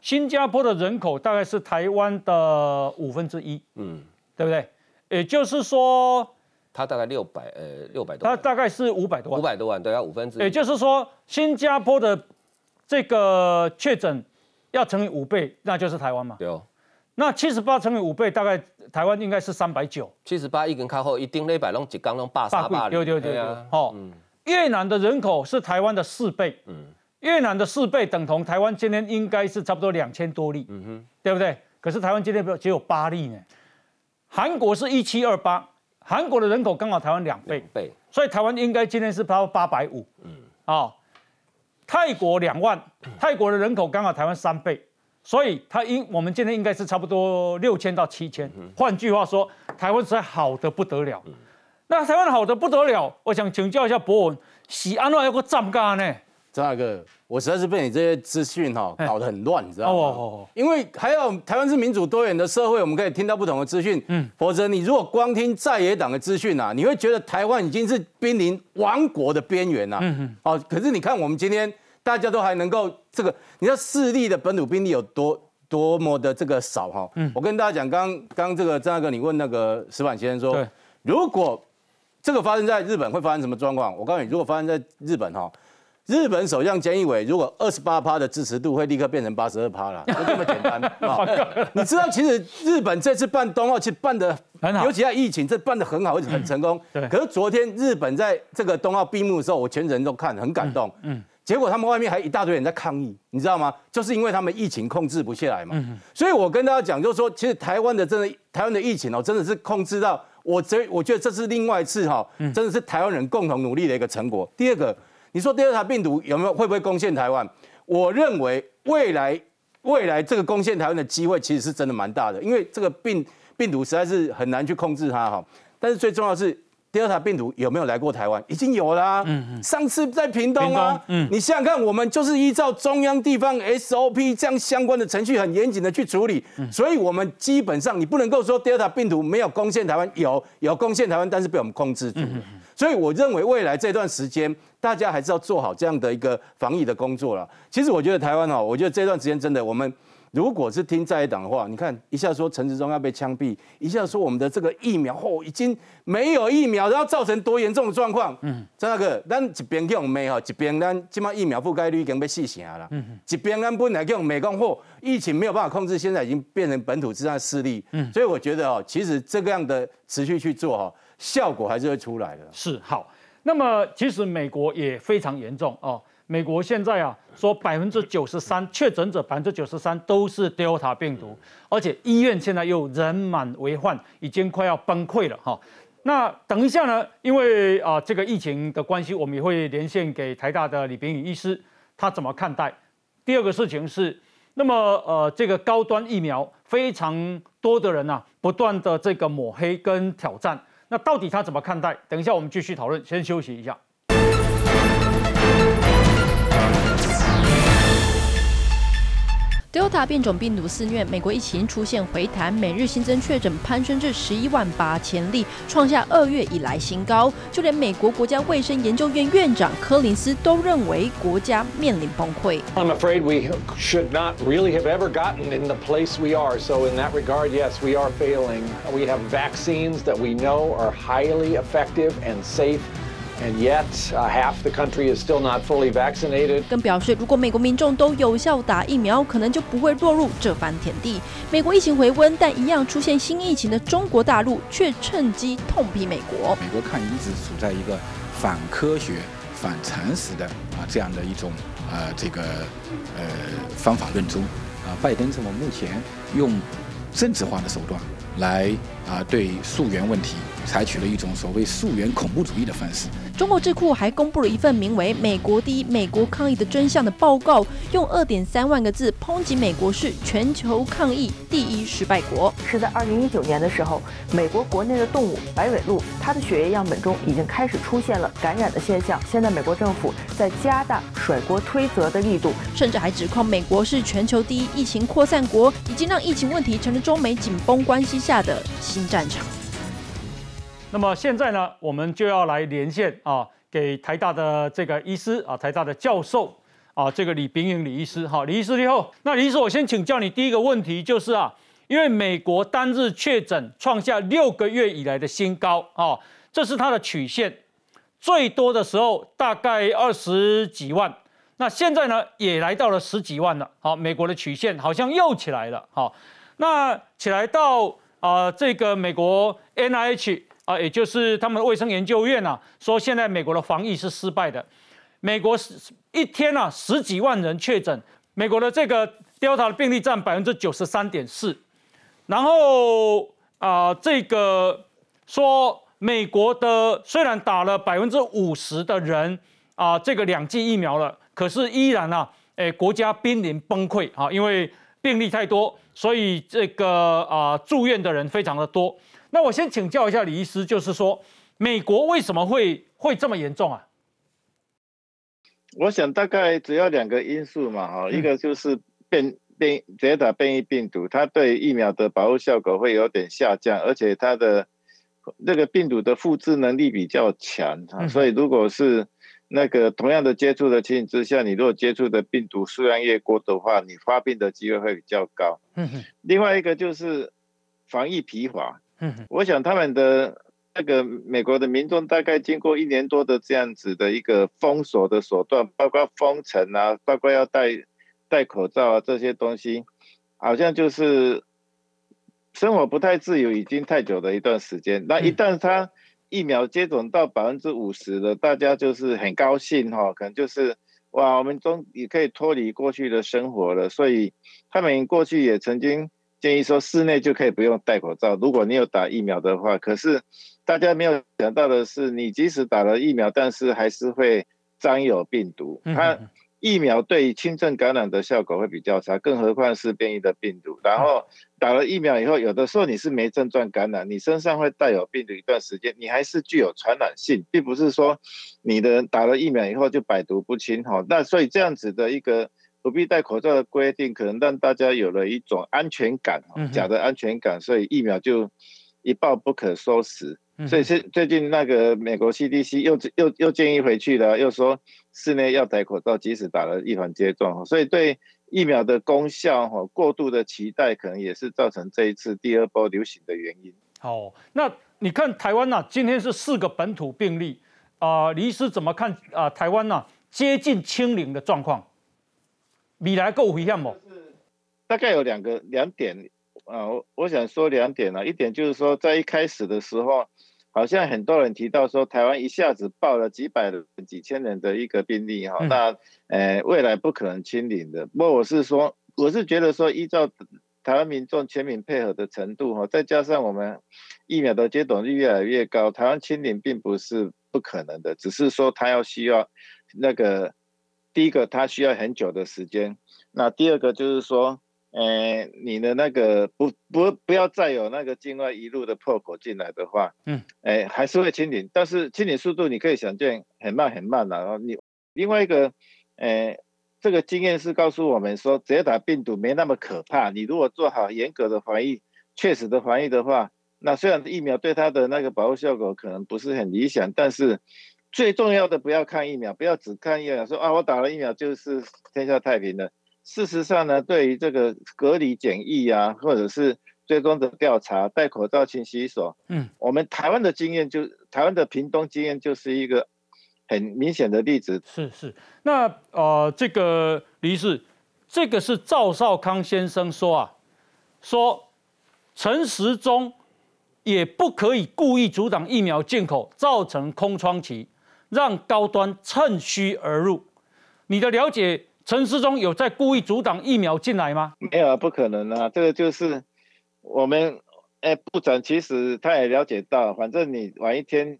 [SPEAKER 1] 新加坡的人口大概是台湾的五分之一，嗯，对不对？也就是说，
[SPEAKER 13] 它大概六百呃六百多，
[SPEAKER 1] 它大概是五百多万，
[SPEAKER 13] 五百多万，对，要五分之一。
[SPEAKER 1] 也就是说，新加坡的这个确诊要乘以五倍，那就是台湾嘛？
[SPEAKER 13] 对哦。
[SPEAKER 1] 那七十八乘以五倍，大概台湾应该是三百九。
[SPEAKER 13] 七十八一根靠后，一丁一百弄几缸弄八三八
[SPEAKER 1] 对对对对。哦，越南的人口是台湾的四倍。嗯。越南的四倍等同台湾今天应该是差不多两千多例。嗯哼。对不对？可是台湾今天只有八例呢。韩国是一七二八，韩国的人口刚好台湾两倍。倍。所以台湾应该今天是超八百五。嗯。啊。泰国两万，泰国的人口刚好台湾三倍。所以它应我们今天应该是差不多六千到七千。换句话说，台湾实在好的不得了。那台湾好的不得了，我想请教一下博文，喜安那有个站干呢？
[SPEAKER 14] 张大哥，我实在是被你这些资讯哈搞得很乱，你知道吗？哦因为还有台湾是民主多元的社会，我们可以听到不同的资讯。嗯。否则你如果光听在野党的资讯啊，你会觉得台湾已经是濒临亡国的边缘呐。嗯嗯。哦，可是你看我们今天。大家都还能够这个，你知道势力的本土兵力有多多么的这个少哈？嗯，我跟大家讲，刚刚这个张大哥，你问那个石板先生说，如果这个发生在日本会发生什么状况？我告诉你，如果发生在日本哈，日本首相菅义伟如果二十八趴的支持度会立刻变成八十二趴了，*laughs* 就这么简单 *laughs* 啊！你知道其实日本这次办冬奥其实办的很好，尤其在疫情这办的很好，而且很成功。对。可是昨天日本在这个冬奥闭幕的时候，我全程都看，很感动。嗯。结果他们外面还一大堆人在抗议，你知道吗？就是因为他们疫情控制不下来嘛。所以我跟大家讲，就是说，其实台湾的真的台湾的疫情哦，真的是控制到我这，我觉得这是另外一次哈，真的是台湾人共同努力的一个成果。第二个，你说第二台病毒有没有会不会攻陷台湾？我认为未来未来这个攻陷台湾的机会其实是真的蛮大的，因为这个病病毒实在是很难去控制它哈。但是最重要是。第二台病毒有没有来过台湾？已经有啦。嗯嗯。上次在屏东啊。嗯。你想想看，我们就是依照中央地方 SOP 这样相关的程序，很严谨的去处理。嗯。所以，我们基本上你不能够说第二台病毒没有攻陷台湾，有有攻陷台湾，但是被我们控制住。嗯所以，我认为未来这段时间，大家还是要做好这样的一个防疫的工作了。其实，我觉得台湾哦，我觉得这段时间真的我们。如果是听在野党的话，你看一下说陈时中要被枪毙，一下说我们的这个疫苗哦已经没有疫苗，然后造成多严重的状况。嗯，张大哥，咱一边用美哈，一边咱起码疫苗覆盖率已经被细成了。嗯，一边咱本来用美讲货，疫情没有办法控制，现在已经变成本土之上的势力。嗯，所以我觉得哦，其实这个样的持续去做哈，效果还是会出来的。
[SPEAKER 1] 是好，那么其实美国也非常严重哦。美国现在啊，说百分之九十三确诊者，百分之九十三都是 Delta 病毒，而且医院现在又人满为患，已经快要崩溃了哈。那等一下呢，因为啊这个疫情的关系，我们也会连线给台大的李炳宇医师，他怎么看待？第二个事情是，那么呃这个高端疫苗非常多的人呐，不断的这个抹黑跟挑战，那到底他怎么看待？等一下我们继续讨论，先休息一下。
[SPEAKER 2] Delta 变种病毒肆虐，美国疫情出现回弹，每日新增确诊攀升至十一万八千例，创下二月以来新高。就连美国国家卫生研究院院长柯林斯都认为国家面临崩溃。
[SPEAKER 15] I'm afraid we should not really have ever gotten in the place we are. So in that regard, yes, we are failing. We have vaccines that we know are highly effective and safe. And yet, half the country is still not fully vaccinated.
[SPEAKER 2] 更表示，如果美国民众都有效打疫苗，可能就不会落入这番田地。美国疫情回温，但一样出现新疫情的中国大陆却趁机痛批美国。
[SPEAKER 16] 美国看一直处在一个反科学、反常识的啊这样的一种呃这个呃方法论中啊，拜登政府目前用政治化的手段来啊对溯源问题。采取了一种所谓溯源恐怖主义的方式。
[SPEAKER 2] 中国智库还公布了一份名为《美国第一：美国抗疫的真相》的报告，用二点三万个字抨击美国是全球抗疫第一失败国。
[SPEAKER 17] 是在二零一九年的时候，美国国内的动物白尾鹿，它的血液样本中已经开始出现了感染的现象。现在美国政府在加大甩锅推责的力度，
[SPEAKER 2] 甚至还指控美国是全球第一疫情扩散国，已经让疫情问题成了中美紧绷关系下的新战场。
[SPEAKER 1] 那么现在呢，我们就要来连线啊，给台大的这个医师啊，台大的教授啊，这个李炳颖李医师，好，李医师你好。那李医师，我先请教你第一个问题就是啊，因为美国单日确诊创下六个月以来的新高啊，这是它的曲线，最多的时候大概二十几万，那现在呢也来到了十几万了，好，美国的曲线好像又起来了，好，那起来到啊这个美国 N I H。啊，也就是他们卫生研究院呐，说现在美国的防疫是失败的。美国一天啊十几万人确诊，美国的这个 Delta 的病例占百分之九十三点四。然后啊，这个说美国的虽然打了百分之五十的人啊，这个两剂疫苗了，可是依然啊，诶，国家濒临崩溃啊，因为病例太多，所以这个啊住院的人非常的多。那我先请教一下李医师，就是说，美国为什么会会这么严重啊？
[SPEAKER 18] 我想大概只要两个因素嘛，哈，一个就是变变直接打变异病毒，它对疫苗的保护效果会有点下降，而且它的那个病毒的复制能力比较强哈，所以如果是那个同样的接触的情形之下，你如果接触的病毒数量越多的话，你发病的机会会比较高。另外一个就是防疫疲乏。嗯，我想他们的那个美国的民众大概经过一年多的这样子的一个封锁的手段，包括封城啊，包括要戴戴口罩啊这些东西，好像就是生活不太自由，已经太久的一段时间。那一旦他疫苗接种到百分之五十了，大家就是很高兴哈，可能就是哇，我们终于可以脱离过去的生活了。所以他们过去也曾经。建议说室内就可以不用戴口罩，如果你有打疫苗的话。可是大家没有想到的是，你即使打了疫苗，但是还是会沾有病毒。它疫苗对轻症感染的效果会比较差，更何况是变异的病毒。然后打了疫苗以后，有的时候你是没症状感染，你身上会带有病毒一段时间，你还是具有传染性，并不是说你的打了疫苗以后就百毒不侵。哈，那所以这样子的一个。不必戴口罩的规定，可能让大家有了一种安全感，假的安全感，所以疫苗就一报不可收拾。所以是最近那个美国 CDC 又又又建议回去了，又说室内要戴口罩，即使打了预防接种。所以对疫苗的功效哈过度的期待，可能也是造成这一次第二波流行的原因。
[SPEAKER 1] 好，那你看台湾呐，今天是四个本土病例啊，李医师怎么看啊？台湾呐接近清零的状况。未来够危险不？
[SPEAKER 18] 大概有两个两点啊，我我想说两点啊。一点就是说，在一开始的时候，好像很多人提到说，台湾一下子爆了几百人、几千人的一个病例哈，那呃未来不可能清零的。不过我是说，我是觉得说，依照台湾民众全民配合的程度哈，再加上我们疫苗的接种率越来越高，台湾清零并不是不可能的，只是说它要需要那个。第一个，它需要很久的时间。那第二个就是说，呃，你的那个不不不要再有那个境外一路的破口进来的话，嗯，哎，还是会清零，但是清零速度你可以想见很慢很慢的。然后你另外一个，呃，这个经验是告诉我们说，直接打病毒没那么可怕。你如果做好严格的防疫、确实的防疫的话，那虽然疫苗对它的那个保护效果可能不是很理想，但是。最重要的不要看疫苗，不要只看疫苗，说啊我打了疫苗就是天下太平了。事实上呢，对于这个隔离检疫啊，或者是最终的调查，戴口罩、勤洗手，嗯，我们台湾的经验就台湾的屏东经验就是一个很明显的例子。
[SPEAKER 1] 是是，那呃这个李士，这个是赵少康先生说啊，说陈时中也不可以故意阻挡疫苗进口，造成空窗期。让高端趁虚而入，你的了解，陈世忠有在故意阻挡疫苗进来吗？
[SPEAKER 18] 没有啊，不可能啊！这个就是我们哎，部长其实他也了解到，反正你晚一天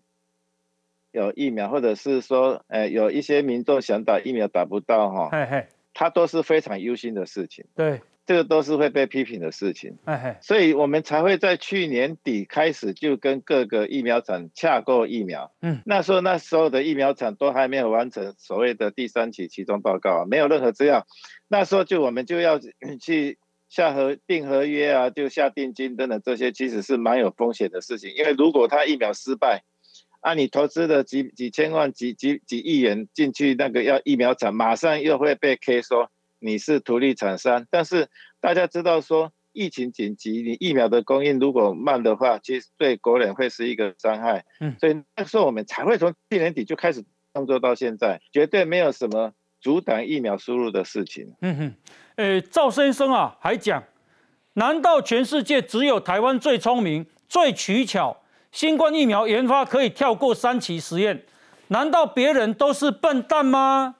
[SPEAKER 18] 有疫苗，或者是说，哎，有一些民众想打疫苗打不到哈，嘿嘿，他都是非常忧心的事情。
[SPEAKER 1] 对。
[SPEAKER 18] 这个都是会被批评的事情，所以我们才会在去年底开始就跟各个疫苗厂洽购疫苗。嗯，那时候那时候的疫苗厂都还没有完成所谓的第三期期中报告，没有任何资料。那时候就我们就要 *coughs* 去下合订合约啊，就下定金等等这些，其实是蛮有风险的事情。因为如果他疫苗失败，啊，你投资了几几千万、几几几亿元进去那个要疫苗厂，马上又会被 K 说。你是独立厂商，但是大家知道说疫情紧急，你疫苗的供应如果慢的话，其实对国人会是一个伤害。嗯，所以那时候我们才会从去年底就开始工作到现在，绝对没有什么阻挡疫苗输入的事情。嗯
[SPEAKER 1] 哼，诶，赵先生啊，还讲，难道全世界只有台湾最聪明、最取巧？新冠疫苗研发可以跳过三期实验？难道别人都是笨蛋吗？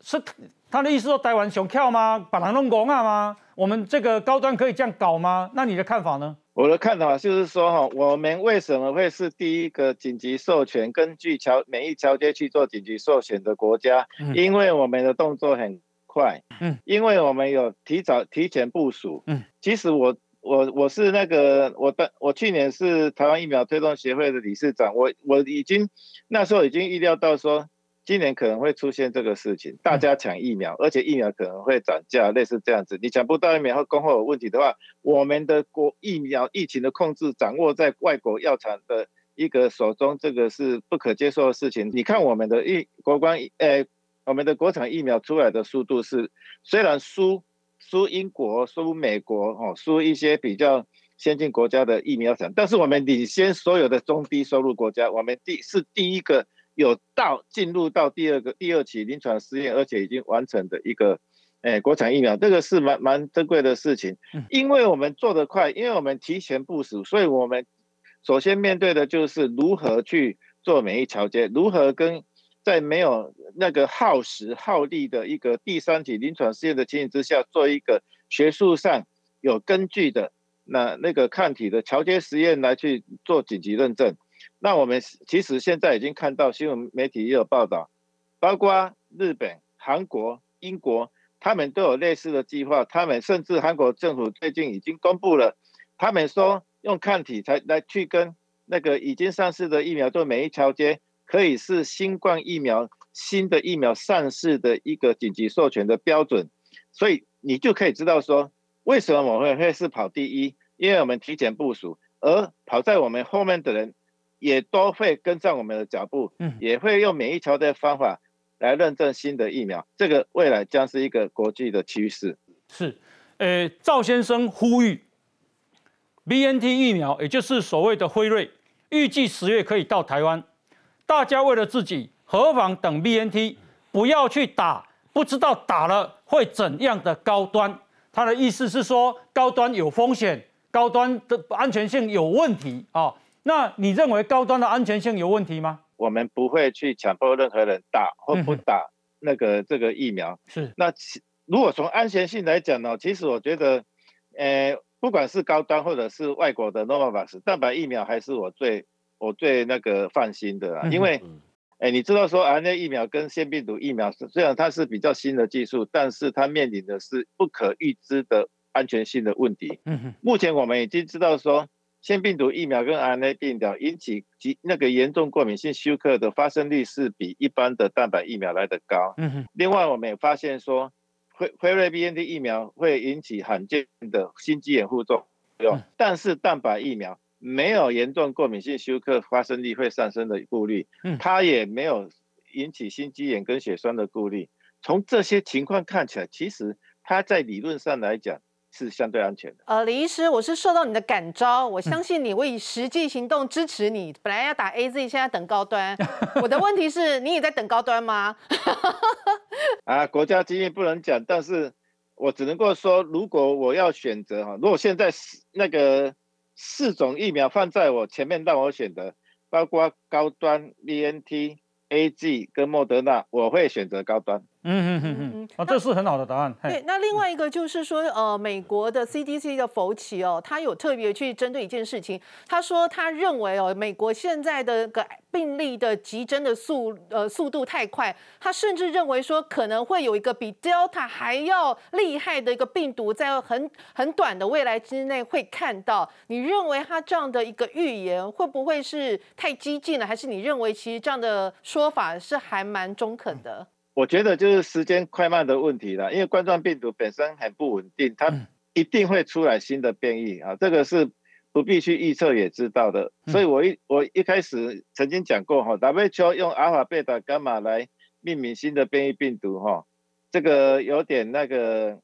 [SPEAKER 1] 是。他的意思说，台湾熊跳吗？把人弄拱啊吗？我们这个高端可以这样搞吗？那你的看法呢？
[SPEAKER 18] 我的看法就是说，哈，我们为什么会是第一个紧急授权，根据桥免疫桥接去做紧急授权的国家？因为我们的动作很快，嗯，因为我们有提早提前部署，嗯，其实我我我是那个我的我去年是台湾疫苗推动协会的理事长，我我已经那时候已经预料到说。今年可能会出现这个事情，大家抢疫苗，而且疫苗可能会涨价，类似这样子。你抢不到疫苗或供货有问题的话，我们的国疫苗疫情的控制掌握在外国药厂的一个手中，这个是不可接受的事情。你看我们的疫国关，呃，我们的国产疫苗出来的速度是虽然输输英国、输美国哦，输一些比较先进国家的疫苗厂，但是我们领先所有的中低收入国家，我们第是第一个。有到进入到第二个第二期临床试验，而且已经完成的一个，诶，国产疫苗，这个是蛮蛮珍贵的事情。因为我们做得快，因为我们提前部署，所以我们首先面对的就是如何去做免疫桥接，如何跟在没有那个耗时耗力的一个第三期临床试验的情形之下，做一个学术上有根据的那那个抗体的桥接实验来去做紧急认证。那我们其实现在已经看到新闻媒体也有报道，包括日本、韩国、英国，他们都有类似的计划。他们甚至韩国政府最近已经公布了，他们说用抗体才来去跟那个已经上市的疫苗做免疫调节，可以是新冠疫苗新的疫苗上市的一个紧急授权的标准。所以你就可以知道说，为什么我们会是跑第一，因为我们提前部署，而跑在我们后面的人。也都会跟上我们的脚步，嗯，也会用免疫桥的方法来认证新的疫苗，这个未来将是一个国际的趋势。
[SPEAKER 1] 是，呃，赵先生呼吁，B N T 疫苗，也就是所谓的辉瑞，预计十月可以到台湾，大家为了自己，何妨等 B N T，不要去打不知道打了会怎样的高端。他的意思是说，高端有风险，高端的安全性有问题啊。那你认为高端的安全性有问题吗？
[SPEAKER 18] 我们不会去强迫任何人打或不打那个这个疫苗。
[SPEAKER 1] 是。
[SPEAKER 18] 那如果从安全性来讲呢？其实我觉得，呃，不管是高端或者是外国的 Novavax 蛋白疫苗，还是我最我最那个放心的啦。因为，哎，你知道说 RNA 疫苗跟腺病毒疫苗虽然它是比较新的技术，但是它面临的是不可预知的安全性的问题。嗯。目前我们已经知道说。腺病毒疫苗跟 RNA 病毒引起及那个严重过敏性休克的发生率是比一般的蛋白疫苗来得高。嗯哼。另外，我们也发现说，辉辉瑞 BNT 疫苗会引起罕见的心肌炎副作用，但是蛋白疫苗没有严重过敏性休克发生率会上升的顾虑。嗯。它也没有引起心肌炎跟血栓的顾虑。从这些情况看起来，其实它在理论上来讲。是相对安全的。
[SPEAKER 10] 呃，李医师，我是受到你的感召，我相信你，我以实际行动支持你。本来要打 A Z，现在等高端。我的问题是，你也在等高端吗？*laughs*
[SPEAKER 18] 啊，国家机密不能讲，但是我只能够说，如果我要选择哈，如果现在四那个四种疫苗放在我前面让我选择，包括高端 B N T、A G 跟莫德纳，我会选择高端。
[SPEAKER 1] 嗯嗯嗯嗯，啊，这是很好的答案。
[SPEAKER 10] 对，那另外一个就是说，呃，美国的 CDC 的福奇哦，他有特别去针对一件事情，他说他认为哦，美国现在的个病例的急增的速呃速度太快，他甚至认为说可能会有一个比 Delta 还要厉害的一个病毒在很很短的未来之内会看到。你认为他这样的一个预言会不会是太激进了，还是你认为其实这样的说法是还蛮中肯的？
[SPEAKER 18] 我觉得就是时间快慢的问题了，因为冠状病毒本身很不稳定，它一定会出来新的变异啊，这个是不必去预测也知道的。所以我一我一开始曾经讲过哈，WHO 用阿尔法、贝塔、伽马来命名新的变异病毒哈，这个有点那个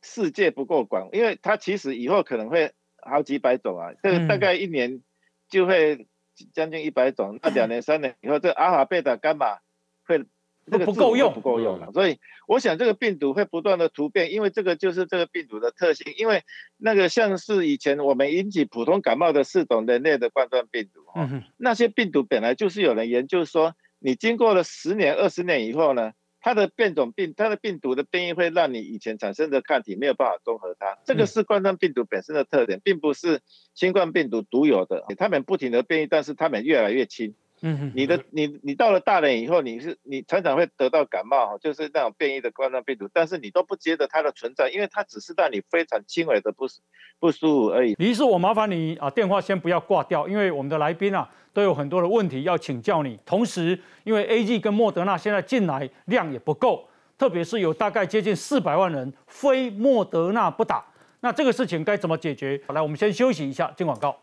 [SPEAKER 18] 世界不够广，因为它其实以后可能会好几百种啊，这个大概一年就会将近一百种，那两年三年以后，这阿尔法、贝塔、伽马会。
[SPEAKER 1] 这个不够用，
[SPEAKER 18] 不够用了，所以我想这个病毒会不断的突变，因为这个就是这个病毒的特性。因为那个像是以前我们引起普通感冒的四种人类的冠状病毒，那些病毒本来就是有人研究说，你经过了十年、二十年以后呢，它的变种病、它的病毒的变异会让你以前产生的抗体没有办法中和它。这个是冠状病毒本身的特点，并不是新冠病毒独有的。它们不停的变异，但是它们越来越轻。嗯，你的你你到了大人以后，你是你常常会得到感冒，就是那种变异的冠状病毒，但是你都不觉得它的存在，因为它只是让你非常轻微的不不舒服而已。
[SPEAKER 1] 李医师，我麻烦你啊，电话先不要挂掉，因为我们的来宾啊都有很多的问题要请教你。同时，因为 A G 跟莫德纳现在进来量也不够，特别是有大概接近四百万人非莫德纳不打，那这个事情该怎么解决？好，来，我们先休息一下，进广告。